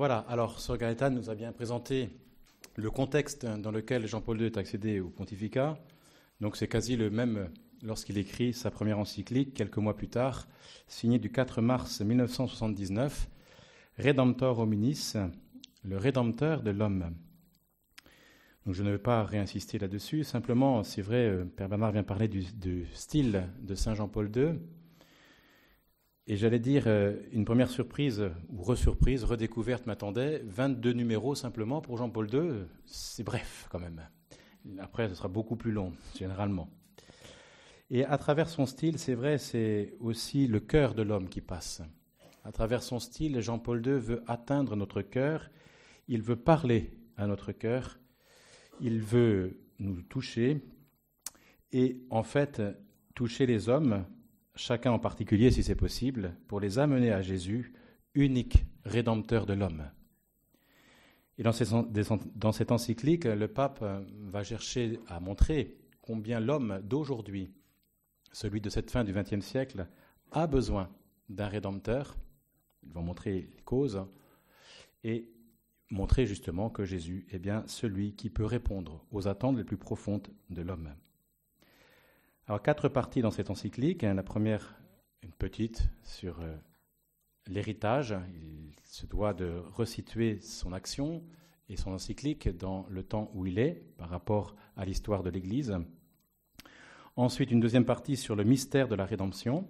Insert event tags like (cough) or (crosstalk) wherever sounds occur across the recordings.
Voilà, alors Sir Gaëtan nous a bien présenté le contexte dans lequel Jean-Paul II est accédé au pontificat. Donc c'est quasi le même lorsqu'il écrit sa première encyclique quelques mois plus tard, signée du 4 mars 1979, Redemptor hominis, le rédempteur de l'homme. Donc je ne vais pas réinsister là-dessus, simplement, c'est vrai, euh, Père Bernard vient parler du, du style de Saint Jean-Paul II. Et j'allais dire, euh, une première surprise, ou resurprise, redécouverte m'attendait. 22 numéros simplement pour Jean-Paul II, c'est bref quand même. Après, ce sera beaucoup plus long, généralement. Et à travers son style, c'est vrai, c'est aussi le cœur de l'homme qui passe. À travers son style, Jean-Paul II veut atteindre notre cœur, il veut parler à notre cœur, il veut nous toucher, et en fait, toucher les hommes chacun en particulier si c'est possible, pour les amener à Jésus, unique rédempteur de l'homme. Et dans, cette encyclique, le pape va chercher à montrer combien l'homme d'aujourd'hui, celui de cette fin du XXe siècle, a besoin d'un rédempteur. Il va montrer les causes et montrer justement que Jésus est bien celui qui peut répondre aux attentes les plus profondes de l'homme. Alors, quatre parties dans cette encyclique. La première, une petite, sur euh, l'héritage. Il se doit de resituer son action et son encyclique dans le temps où il est par rapport à l'histoire de l'Église. Ensuite, une deuxième partie sur le mystère de la rédemption.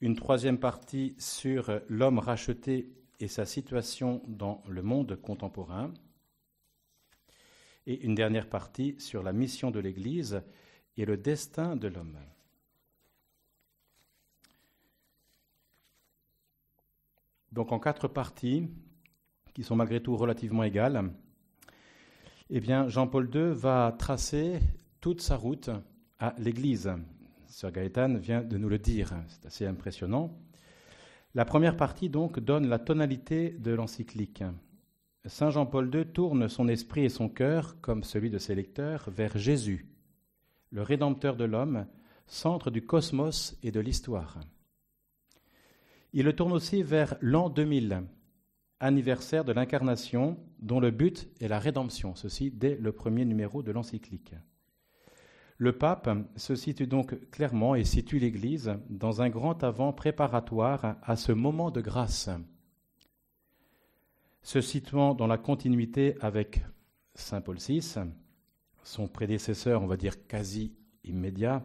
Une troisième partie sur l'homme racheté et sa situation dans le monde contemporain. Et une dernière partie sur la mission de l'Église et le destin de l'homme. Donc en quatre parties, qui sont malgré tout relativement égales, eh bien Jean-Paul II va tracer toute sa route à l'Église. Sir Gaëtan vient de nous le dire, c'est assez impressionnant. La première partie donc donne la tonalité de l'encyclique. Saint Jean-Paul II tourne son esprit et son cœur, comme celui de ses lecteurs, vers Jésus, le Rédempteur de l'homme, centre du cosmos et de l'histoire. Il le tourne aussi vers l'an 2000, anniversaire de l'incarnation, dont le but est la rédemption, ceci dès le premier numéro de l'encyclique. Le pape se situe donc clairement et situe l'Église dans un grand avant préparatoire à ce moment de grâce, se situant dans la continuité avec Saint Paul VI, son prédécesseur, on va dire quasi immédiat,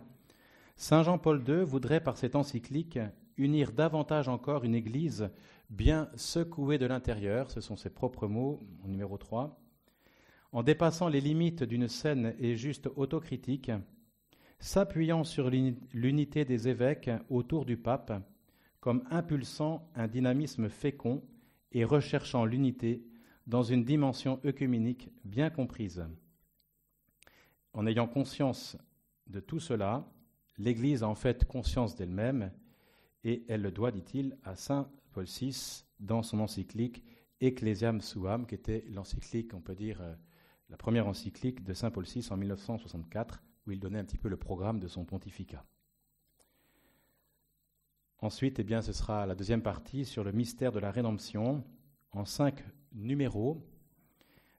Saint Jean-Paul II voudrait par cette encyclique unir davantage encore une Église bien secouée de l'intérieur, ce sont ses propres mots, au numéro 3, en dépassant les limites d'une saine et juste autocritique, s'appuyant sur l'unité des évêques autour du pape, comme impulsant un dynamisme fécond et recherchant l'unité dans une dimension œcuménique bien comprise. En ayant conscience de tout cela, l'Église a en fait conscience d'elle-même et elle le doit, dit-il, à Saint Paul VI dans son encyclique Ecclesiam Suam, qui était l'encyclique, on peut dire, euh, la première encyclique de Saint Paul VI en 1964, où il donnait un petit peu le programme de son pontificat. Ensuite, eh bien, ce sera la deuxième partie sur le mystère de la rédemption, en cinq numéros,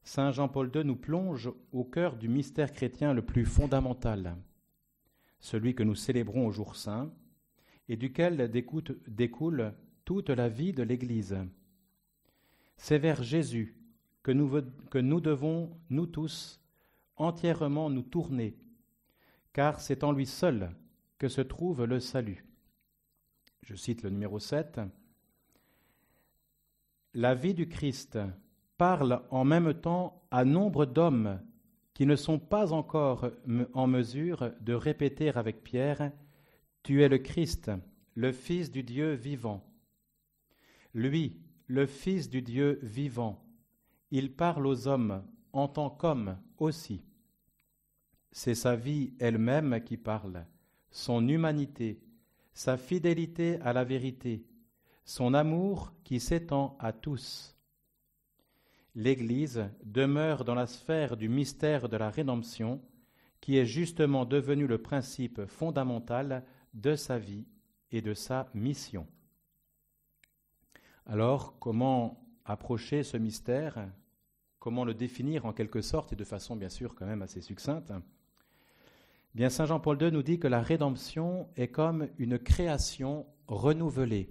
Saint Jean-Paul II nous plonge au cœur du mystère chrétien le plus fondamental, celui que nous célébrons au jour saint, et duquel découle toute la vie de l'Église. C'est vers Jésus que nous, devons, nous tous, entièrement nous tourner, car c'est en lui seul que se trouve le salut. Je cite le numéro 7. La vie du Christ parle en même temps à nombre d'hommes qui ne sont pas encore en mesure de répéter avec Pierre Tu es le Christ, le Fils du Dieu vivant. Lui, le Fils du Dieu vivant, il parle aux hommes en tant qu'homme aussi. C'est sa vie elle-même qui parle, son humanité, sa fidélité à la vérité, son amour qui s'étend à tous l'Église demeure dans la sphère du mystère de la rédemption, qui est justement devenu le principe fondamental de sa vie et de sa mission. Alors, comment approcher ce mystère? Comment le définir en quelque sorte et de façon bien sûr quand même assez succincte? Bien Saint Jean-Paul II nous dit que la rédemption est comme une création renouvelée.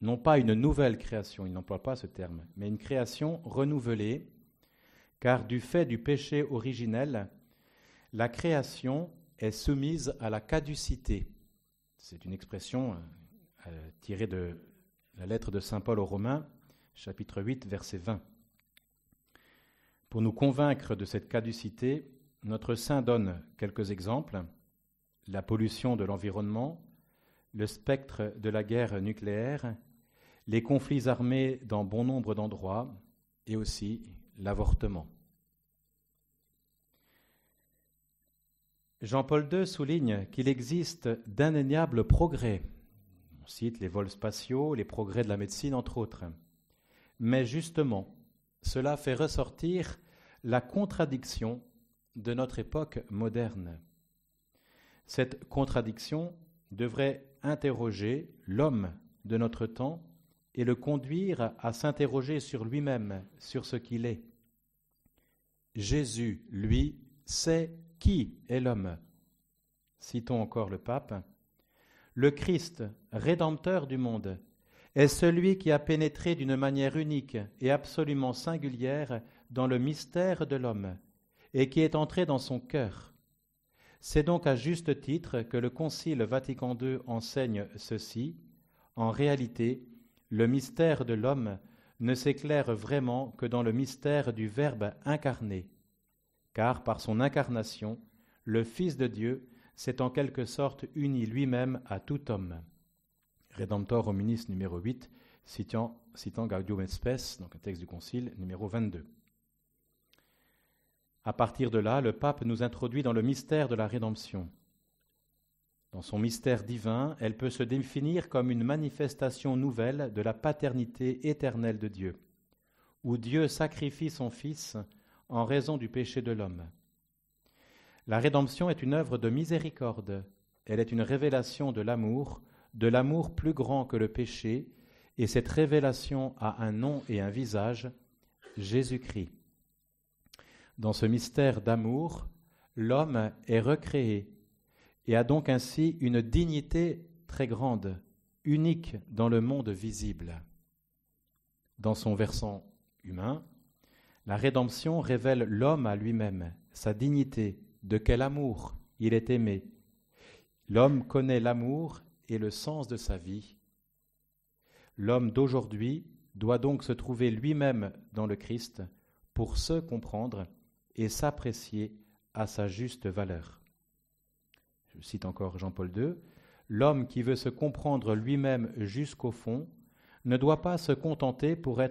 Non pas une nouvelle création, il n'emploie pas ce terme, mais une création renouvelée, car du fait du péché originel, la création est soumise à la caducité. C'est une expression euh, tirée de la lettre de Saint Paul aux Romains, chapitre 8, verset 20. Pour nous convaincre de cette caducité, notre saint donne quelques exemples. La pollution de l'environnement, le spectre de la guerre nucléaire, les conflits armés dans bon nombre d'endroits et aussi l'avortement. Jean-Paul II souligne qu'il existe d'indéniables progrès. On cite les vols spatiaux, les progrès de la médecine, entre autres. Mais justement, cela fait ressortir la contradiction de notre époque moderne. Cette contradiction devrait interroger l'homme de notre temps et le conduire à s'interroger sur lui-même, sur ce qu'il est. Jésus, lui, sait qui est l'homme Citons encore le pape. Le Christ, rédempteur du monde, est celui qui a pénétré d'une manière unique et absolument singulière dans le mystère de l'homme et qui est entré dans son cœur. C'est donc à juste titre que le Concile Vatican II enseigne ceci. En réalité, le mystère de l'homme ne s'éclaire vraiment que dans le mystère du Verbe incarné, car par son incarnation, le Fils de Dieu s'est en quelque sorte uni lui-même à tout homme. Rédemptor hominis numéro 8, citant, Gaudium et donc un texte du Concile numéro 22. À partir de là, le pape nous introduit dans le mystère de la rédemption. Dans son mystère divin, elle peut se définir comme une manifestation nouvelle de la paternité éternelle de Dieu, où Dieu sacrifie son Fils en raison du péché de l'homme. La rédemption est une œuvre de miséricorde, elle est une révélation de l'amour, de l'amour plus grand que le péché, et cette révélation a un nom et un visage, Jésus-Christ. Dans ce mystère d'amour, l'homme est recréé et a donc ainsi une dignité très grande, unique dans le monde visible. Dans son versant humain, la rédemption révèle l'homme à lui-même, sa dignité, de quel amour il est aimé. L'homme connaît l'amour et le sens de sa vie. L'homme d'aujourd'hui doit donc se trouver lui-même dans le Christ pour se comprendre et s'apprécier à sa juste valeur. Je cite encore Jean-Paul II, L'homme qui veut se comprendre lui-même jusqu'au fond ne doit pas se contenter pour,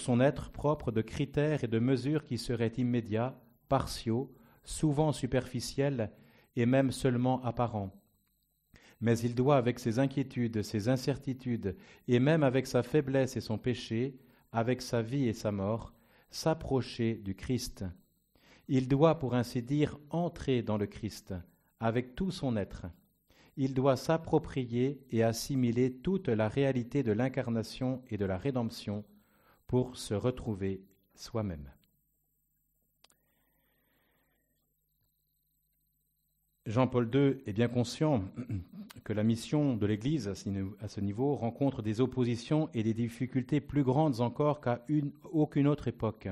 son être propre de critères et de mesures qui seraient immédiats, partiaux, souvent superficiels et même seulement apparents. Mais il doit, avec ses inquiétudes, ses incertitudes, et même avec sa faiblesse et son péché, avec sa vie et sa mort, s'approcher du Christ. Il doit, pour ainsi dire, entrer dans le Christ avec tout son être. Il doit s'approprier et assimiler toute la réalité de l'incarnation et de la rédemption pour se retrouver soi-même. Jean-Paul II est bien conscient que la mission de l'Église à ce niveau rencontre des oppositions et des difficultés plus grandes encore qu'à aucune autre époque.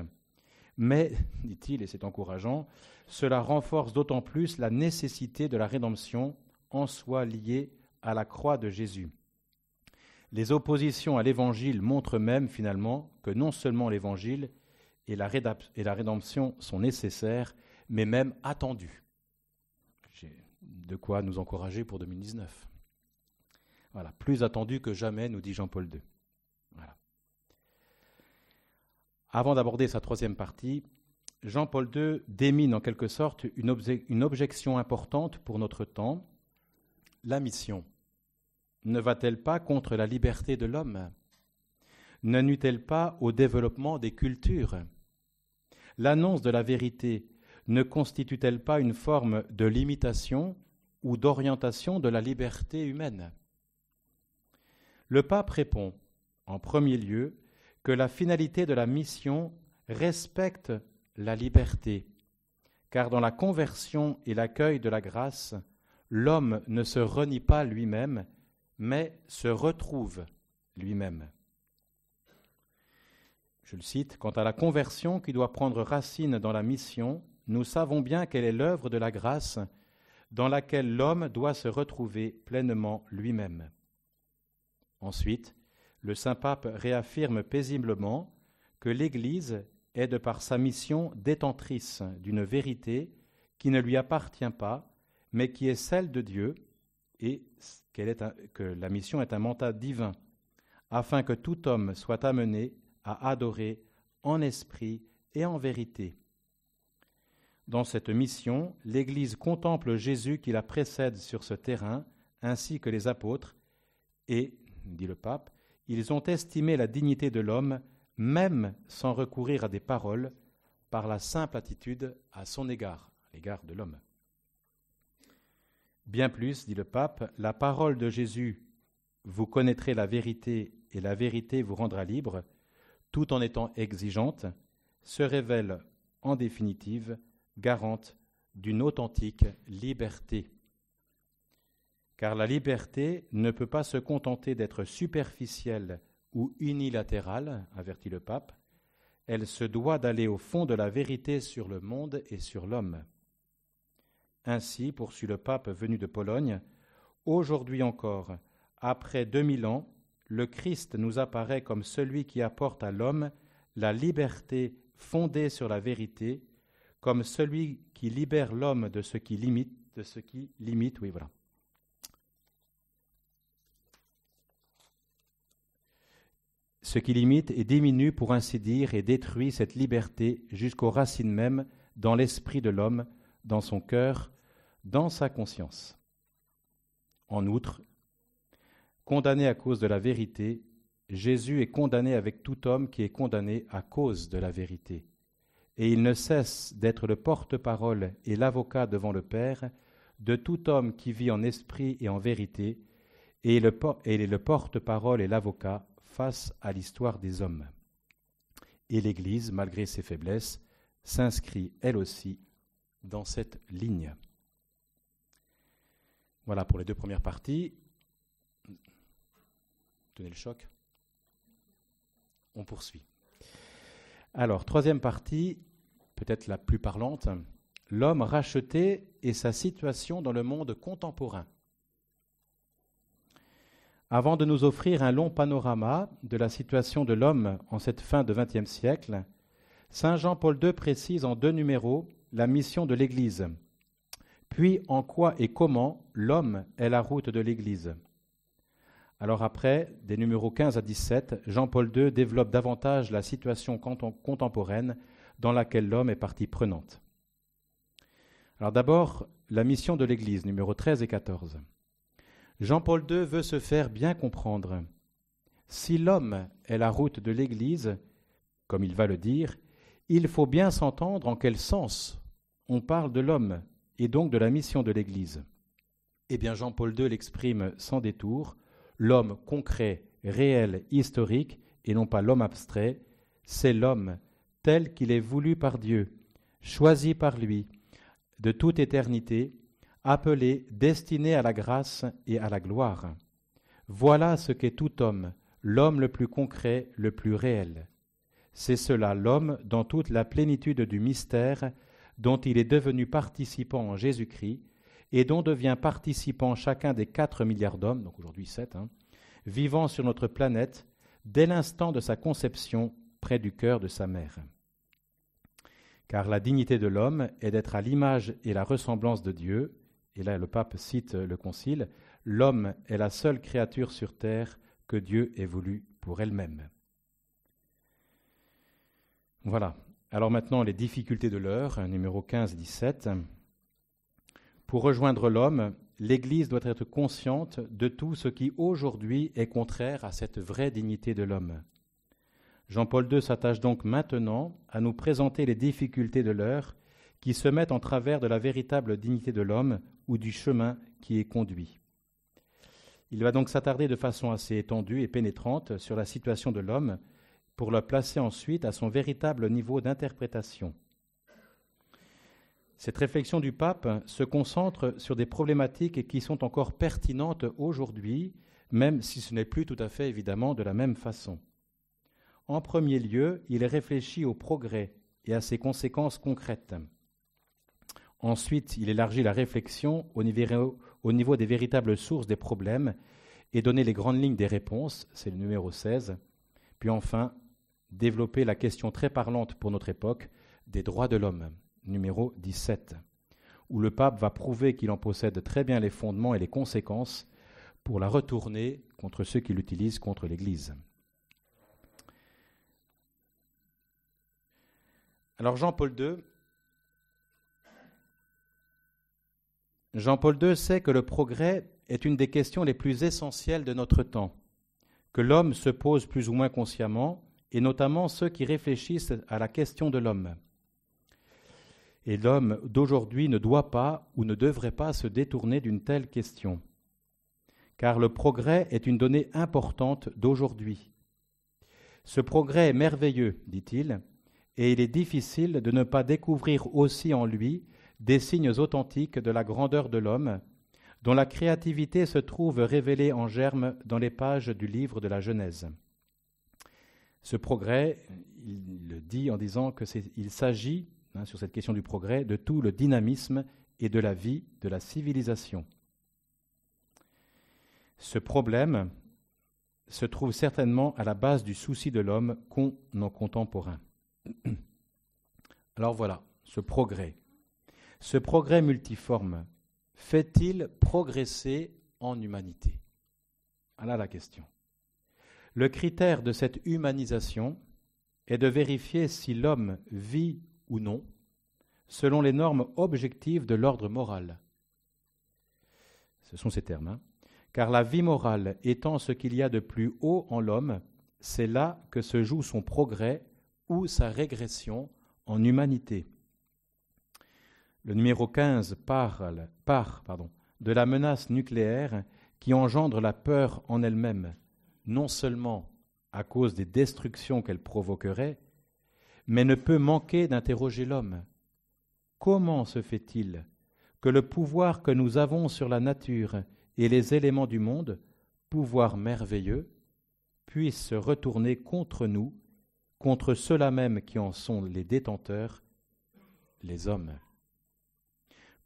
Mais, (laughs) dit-il, et c'est encourageant, cela renforce d'autant plus la nécessité de la rédemption en soi liée à la croix de Jésus. Les oppositions à l'Évangile montrent même finalement que non seulement l'Évangile et la rédemption sont nécessaires, mais même attendues de quoi nous encourager pour 2019. Voilà, plus attendu que jamais, nous dit Jean-Paul II. Voilà. Avant d'aborder sa troisième partie, Jean-Paul II démine en quelque sorte une, objection importante pour notre temps. La mission. Ne va-t-elle pas contre la liberté de l'homme? Ne nuit-elle pas au développement des cultures? L'annonce de la vérité ne constitue-t-elle pas une forme de limitation ou d'orientation de la liberté humaine? Le pape répond en premier lieu, que la finalité de la mission respecte la liberté, car dans la conversion et l'accueil de la grâce, l'homme ne se renie pas lui-même, mais se retrouve lui-même. Je le cite, Quant à la conversion qui doit prendre racine dans la mission, nous savons bien quelle est l'œuvre de la grâce dans laquelle l'homme doit se retrouver pleinement lui-même. Ensuite, le saint pape réaffirme paisiblement que l'Église est de par sa mission détentrice d'une vérité qui ne lui appartient pas, mais qui est celle de Dieu, et que la mission est un mandat divin, afin que tout homme soit amené à adorer en esprit et en vérité. Dans cette mission, l'Église contemple Jésus qui la précède sur ce terrain, ainsi que les apôtres, et, dit le pape, ils ont estimé la dignité de l'homme même sans recourir à des paroles, par la simple attitude à son égard, à l'égard de l'homme. Bien plus, dit le pape, la parole de Jésus, vous connaîtrez la vérité et la vérité vous rendra libre, tout en étant exigeante, se révèle en définitive garante d'une authentique liberté. Car la liberté ne peut pas se contenter d'être superficielle ou unilatérale, avertit le pape, elle se doit d'aller au fond de la vérité sur le monde et sur l'homme. Ainsi, poursuit le pape venu de Pologne, aujourd'hui encore, après deux mille ans, le Christ nous apparaît comme celui qui apporte à l'homme la liberté fondée sur la vérité, comme celui qui libère l'homme de ce qui limite, de ce qui limite, ce qui limite et diminue, pour ainsi dire, et détruit cette liberté jusqu'aux racines mêmes dans l'esprit de l'homme, dans son cœur, dans sa conscience. En outre, condamné à cause de la vérité, Jésus est condamné avec tout homme qui est condamné à cause de la vérité. Et il ne cesse d'être le porte-parole et l'avocat devant le Père de tout homme qui vit en esprit et en vérité, et il est le porte-parole et l'avocat face à l'histoire des hommes. Et l'Église, malgré ses faiblesses, s'inscrit elle aussi dans cette ligne. Voilà pour les deux premières parties. Tenez le choc. On poursuit. Alors, troisième partie, peut-être la plus parlante, l'homme racheté et sa situation dans le monde contemporain. Avant de nous offrir un long panorama de la situation de l'homme en cette fin de XXe siècle, Saint Jean-Paul II précise en deux numéros la mission de l'Église, puis en quoi et comment l'homme est la route de l'Église? Alors après, des numéros 15 à 17, Jean-Paul II développe davantage la situation contemporaine dans laquelle l'homme est partie prenante. Alors d'abord, la mission de l'Église, numéros 13 et 14. Jean-Paul II veut se faire bien comprendre. Si l'homme est la route de l'Église, comme il va le dire, il faut bien s'entendre en quel sens on parle de l'homme et donc de la mission de l'Église. Eh bien, Jean-Paul II l'exprime sans détour l'homme concret, réel, historique, et non pas l'homme abstrait, c'est l'homme tel qu'il est voulu par Dieu, choisi par lui, de toute éternité, appelé, destiné à la grâce et à la gloire. Voilà ce qu'est tout homme, l'homme le plus concret, le plus réel. C'est cela l'homme dans toute la plénitude du mystère dont il est devenu participant en Jésus-Christ et dont devient participant chacun des quatre milliards d'hommes, donc aujourd'hui sept, hein, vivant sur notre planète dès l'instant de sa conception près du cœur de sa mère. Car la dignité de l'homme est d'être à l'image et la ressemblance de Dieu, et là le pape cite le Concile, l'homme est la seule créature sur terre que Dieu ait voulu pour elle-même. Voilà. Alors maintenant les difficultés de l'heure, numéro 15-17. Pour rejoindre l'homme, l'Église doit être consciente de tout ce qui aujourd'hui est contraire à cette vraie dignité de l'homme. Jean-Paul II s'attache donc maintenant à nous présenter les difficultés de l'heure qui se mettent en travers de la véritable dignité de l'homme ou du chemin qui est conduit. Il va donc s'attarder de façon assez étendue et pénétrante sur la situation de l'homme pour le placer ensuite à son véritable niveau d'interprétation. Cette réflexion du pape se concentre sur des problématiques qui sont encore pertinentes aujourd'hui, même si ce n'est plus tout à fait évidemment de la même façon. En premier lieu, il réfléchit au progrès et à ses conséquences concrètes. Ensuite, il élargit la réflexion au niveau, au niveau des véritables sources des problèmes et donner les grandes lignes des réponses, c'est le numéro 16. Puis enfin, développer la question très parlante pour notre époque des droits de l'homme, numéro 17, où le pape va prouver qu'il en possède très bien les fondements et les conséquences pour la retourner contre ceux qui l'utilisent contre l'Église. Alors Jean-Paul II, Jean-Paul II sait que le progrès est une des questions les plus essentielles de notre temps, que l'homme se pose plus ou moins consciemment, et notamment ceux qui réfléchissent à la question de l'homme. Et l'homme d'aujourd'hui ne doit pas ou ne devrait pas se détourner d'une telle question, car le progrès est une donnée importante d'aujourd'hui. Ce progrès est merveilleux, dit-il, et il est difficile de ne pas découvrir aussi en lui des signes authentiques de la grandeur de l'homme, dont la créativité se trouve révélée en germe dans les pages du livre de la Genèse. Ce progrès, il le dit en disant qu'il s'agit, hein, sur cette question du progrès, de tout le dynamisme et de la vie de la civilisation. Ce problème se trouve certainement à la base du souci de l'homme qu'ont nos contemporains. (clears throat) Alors voilà, ce progrès. Ce progrès multiforme fait-il progresser en humanité? Voilà la question. Le critère de cette humanisation est de vérifier si l'homme vit ou non selon les normes objectives de l'ordre moral. Ce sont ces termes. Hein. Car la vie morale étant ce qu'il y a de plus haut en l'homme, c'est là que se joue son progrès ou sa régression en humanité. Le numéro 15 parle, part de la menace nucléaire qui engendre la peur en elle-même, non seulement à cause des destructions qu'elle provoquerait, mais ne peut manquer d'interroger l'homme. Comment se fait-il que le pouvoir que nous avons sur la nature et les éléments du monde, pouvoir merveilleux, puisse se retourner contre nous contre ceux-là même qui en sont les détenteurs, les hommes?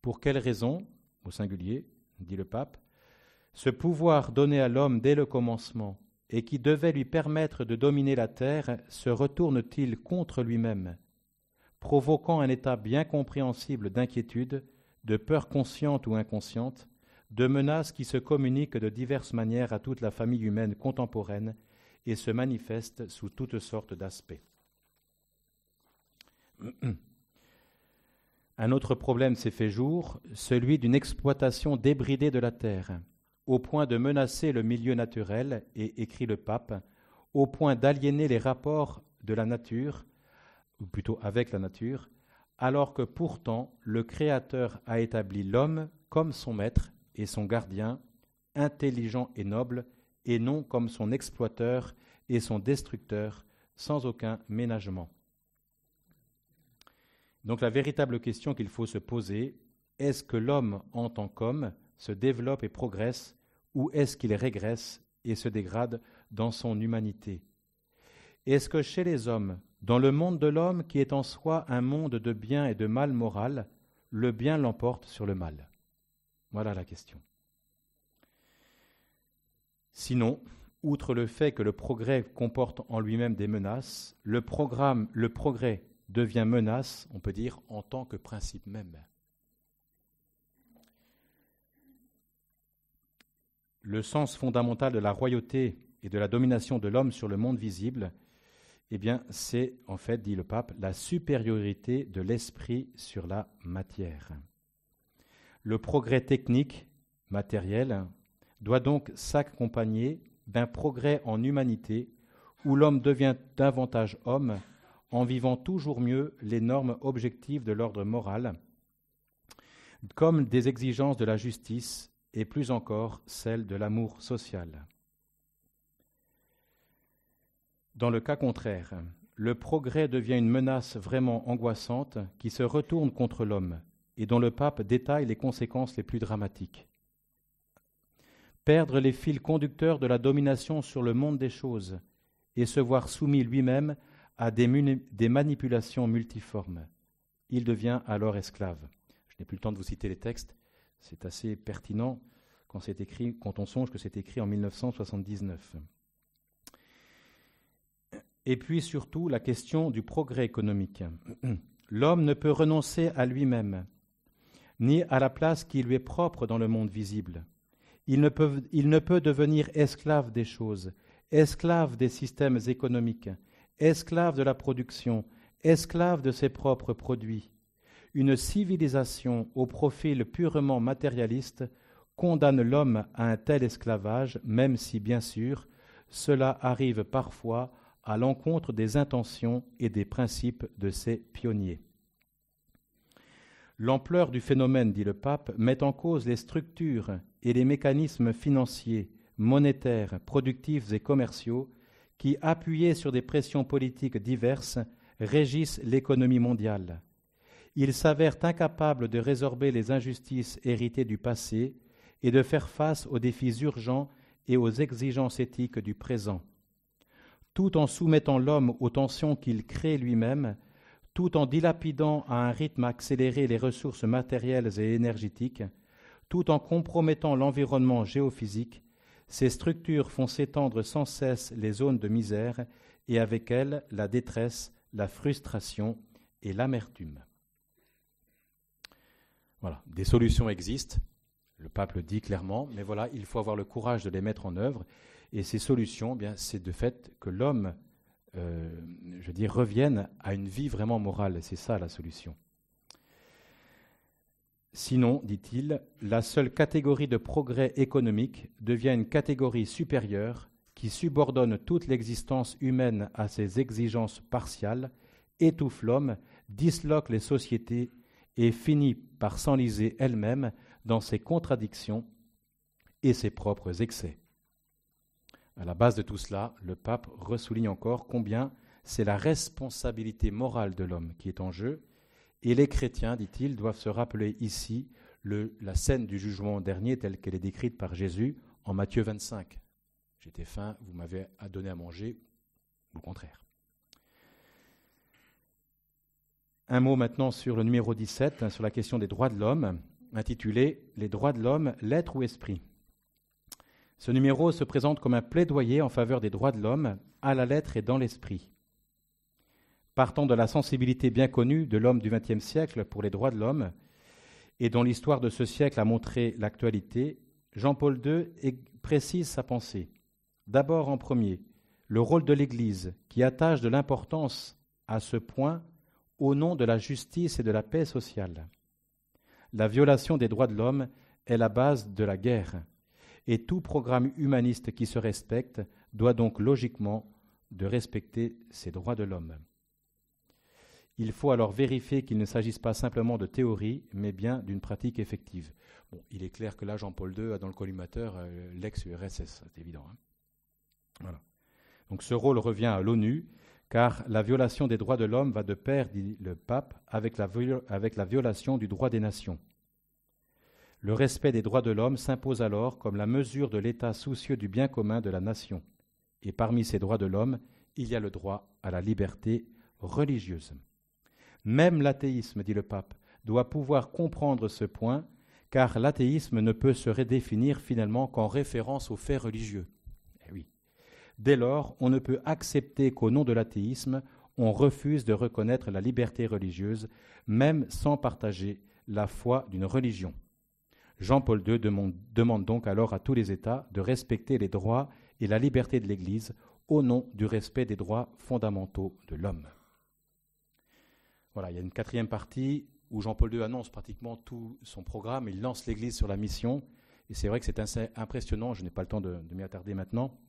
Pour quelle raison, au singulier, dit le pape, ce pouvoir donné à l'homme dès le commencement et qui devait lui permettre de dominer la terre se retourne-t-il contre lui-même, provoquant un état bien compréhensible d'inquiétude, de peur consciente ou inconsciente, de menaces qui se communiquent de diverses manières à toute la famille humaine contemporaine et se manifeste sous toutes sortes d'aspects. (clears throat) Un autre problème s'est fait jour, celui d'une exploitation débridée de la terre, au point de menacer le milieu naturel, et écrit le pape, au point d'aliéner les rapports de la nature, ou plutôt avec la nature, alors que pourtant le Créateur a établi l'homme comme son maître et son gardien, intelligent et noble, et non comme son exploiteur et son destructeur, sans aucun ménagement. Donc la véritable question qu'il faut se poser, est-ce que l'homme en tant qu'homme se développe et progresse, ou est-ce qu'il régresse et se dégrade dans son humanité? Est-ce que chez les hommes, dans le monde de l'homme qui est en soi un monde de bien et de mal moral, le bien l'emporte sur le mal? Voilà la question. Sinon, outre le fait que le progrès comporte en lui-même des menaces, le, programme, le progrès devient menace, on peut dire, en tant que principe même. Le sens fondamental de la royauté et de la domination de l'homme sur le monde visible, eh bien, c'est en fait, dit le pape, la supériorité de l'esprit sur la matière. Le progrès technique, matériel, doit donc s'accompagner d'un progrès en humanité où l'homme devient davantage homme en vivant toujours mieux les normes objectives de l'ordre moral, comme des exigences de la justice et plus encore celle de l'amour social. Dans le cas contraire, le progrès devient une menace vraiment angoissante qui se retourne contre l'homme et dont le pape détaille les conséquences les plus dramatiques. Perdre les fils conducteurs de la domination sur le monde des choses et se voir soumis lui-même à des, manipulations multiformes. Il devient alors esclave. Je n'ai plus le temps de vous citer les textes, c'est assez pertinent quand, on songe que c'est écrit en 1979. Et puis surtout la question du progrès économique. (clears throat) L'homme ne peut renoncer à lui-même, ni à la place qui lui est propre dans le monde visible. Il ne peut devenir esclave des choses, esclave des systèmes économiques, esclave de la production, esclave de ses propres produits. Une civilisation au profil purement matérialiste condamne l'homme à un tel esclavage, même si, bien sûr, cela arrive parfois à l'encontre des intentions et des principes de ses pionniers. L'ampleur du phénomène, dit le pape, met en cause les structures et les mécanismes financiers, monétaires, productifs et commerciaux qui, appuyés sur des pressions politiques diverses, régissent l'économie mondiale. Ils s'avèrent incapables de résorber les injustices héritées du passé et de faire face aux défis urgents et aux exigences éthiques du présent. Tout en soumettant l'homme aux tensions qu'il crée lui-même, tout en dilapidant à un rythme accéléré les ressources matérielles et énergétiques, tout en compromettant l'environnement géophysique, ces structures font s'étendre sans cesse les zones de misère et avec elles la détresse, la frustration et l'amertume. Voilà, des solutions existent, le pape le dit clairement, mais voilà, il faut avoir le courage de les mettre en œuvre. Et ces solutions, eh c'est de fait que l'homme euh, je dis, reviennent à une vie vraiment morale. C'est ça la solution. Sinon, dit-il, la seule catégorie de progrès économique devient une catégorie supérieure qui subordonne toute l'existence humaine à ses exigences partiales, étouffe l'homme, disloque les sociétés et finit par s'enliser elle-même dans ses contradictions et ses propres excès. À la base de tout cela, le pape ressouligne encore combien c'est la responsabilité morale de l'homme qui est en jeu, et les chrétiens, dit-il, doivent se rappeler ici la scène du jugement dernier telle qu'elle est décrite par Jésus en Matthieu 25. J'étais faim, vous m'avez donné à manger, ou le contraire. Un mot maintenant sur le numéro 17, sur la question des droits de l'homme, intitulé Les droits de l'homme, l'être ou esprit. Ce numéro se présente comme un plaidoyer en faveur des droits de l'homme, à la lettre et dans l'esprit. Partant de la sensibilité bien connue de l'homme du XXe siècle pour les droits de l'homme, et dont l'histoire de ce siècle a montré l'actualité, Jean-Paul II précise sa pensée. D'abord en premier, le rôle de l'Église, qui attache de l'importance à ce point au nom de la justice et de la paix sociale. La violation des droits de l'homme est la base de la guerre et tout programme humaniste qui se respecte doit donc logiquement de respecter ces droits de l'homme. Il faut alors vérifier qu'il ne s'agisse pas simplement de théorie, mais bien d'une pratique effective. Il est clair que là, Jean-Paul II a dans le collimateur euh, l'ex-URSS, c'est évident. Hein. Donc ce rôle revient à l'ONU, car la violation des droits de l'homme va de pair, dit le pape, avec la violation du droit des nations. Le respect des droits de l'homme s'impose alors comme la mesure de l'état soucieux du bien commun de la nation. Et parmi ces droits de l'homme, il y a le droit à la liberté religieuse. Même l'athéisme, dit le pape, doit pouvoir comprendre ce point, car l'athéisme ne peut se redéfinir finalement qu'en référence aux faits religieux. Eh oui. Dès lors, on ne peut accepter qu'au nom de l'athéisme, on refuse de reconnaître la liberté religieuse, même sans partager la foi d'une religion. Jean-Paul II demande, donc alors à tous les États de respecter les droits et la liberté de l'Église au nom du respect des droits fondamentaux de l'homme. Voilà, il y a une quatrième partie où Jean-Paul II annonce pratiquement tout son programme, il lance l'Église sur la mission, et c'est vrai que c'est assez impressionnant, je n'ai pas le temps de m'y attarder maintenant,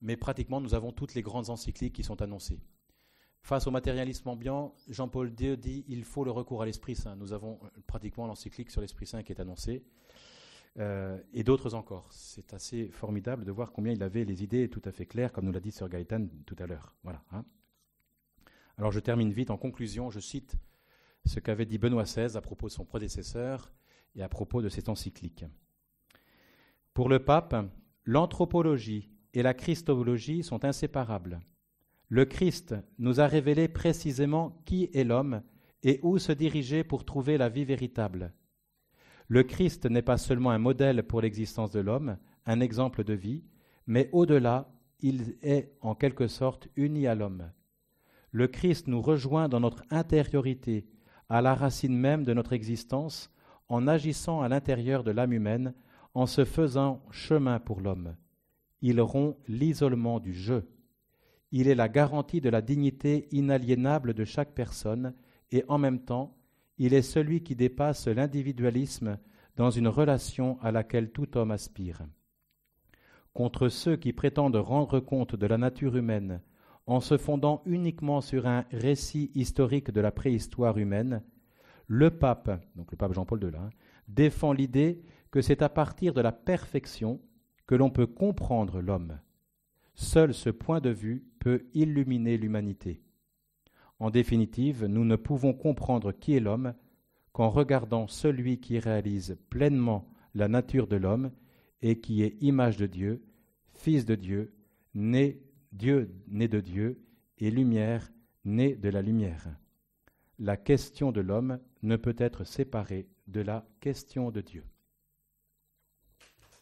mais pratiquement nous avons toutes les grandes encycliques qui sont annoncées. Face au matérialisme ambiant, Jean-Paul II dit il faut le recours à l'Esprit Saint. Nous avons euh, pratiquement l'encyclique sur l'Esprit Saint qui est annoncée. euh, et d'autres encore. C'est assez formidable de voir combien il avait les idées tout à fait claires, comme nous l'a dit Sir Gaëtan tout à l'heure. Voilà. Hein. Alors je termine vite. En conclusion, je cite ce qu'avait dit Benoît XVI à propos de son prédécesseur et à propos de cette encyclique. Pour le pape, l'anthropologie et la christologie sont inséparables. Le Christ nous a révélé précisément qui est l'homme et où se diriger pour trouver la vie véritable. Le Christ n'est pas seulement un modèle pour l'existence de l'homme, un exemple de vie, mais au-delà, il est en quelque sorte uni à l'homme. Le Christ nous rejoint dans notre intériorité, à la racine même de notre existence, en agissant à l'intérieur de l'âme humaine, en se faisant chemin pour l'homme. Il rompt l'isolement du je. Il est la garantie de la dignité inaliénable de chaque personne et en même temps, il est celui qui dépasse l'individualisme dans une relation à laquelle tout homme aspire. Contre ceux qui prétendent rendre compte de la nature humaine en se fondant uniquement sur un récit historique de la préhistoire humaine, le pape, donc le pape Jean-Paul II, hein, défend l'idée que c'est à partir de la perfection que l'on peut comprendre l'homme. Seul ce point de vue peut illuminer l'humanité. En définitive, nous ne pouvons comprendre qui est l'homme qu'en regardant celui qui réalise pleinement la nature de l'homme et qui est image de Dieu, fils de Dieu, né Dieu né de Dieu et lumière née de la lumière. La question de l'homme ne peut être séparée de la question de Dieu.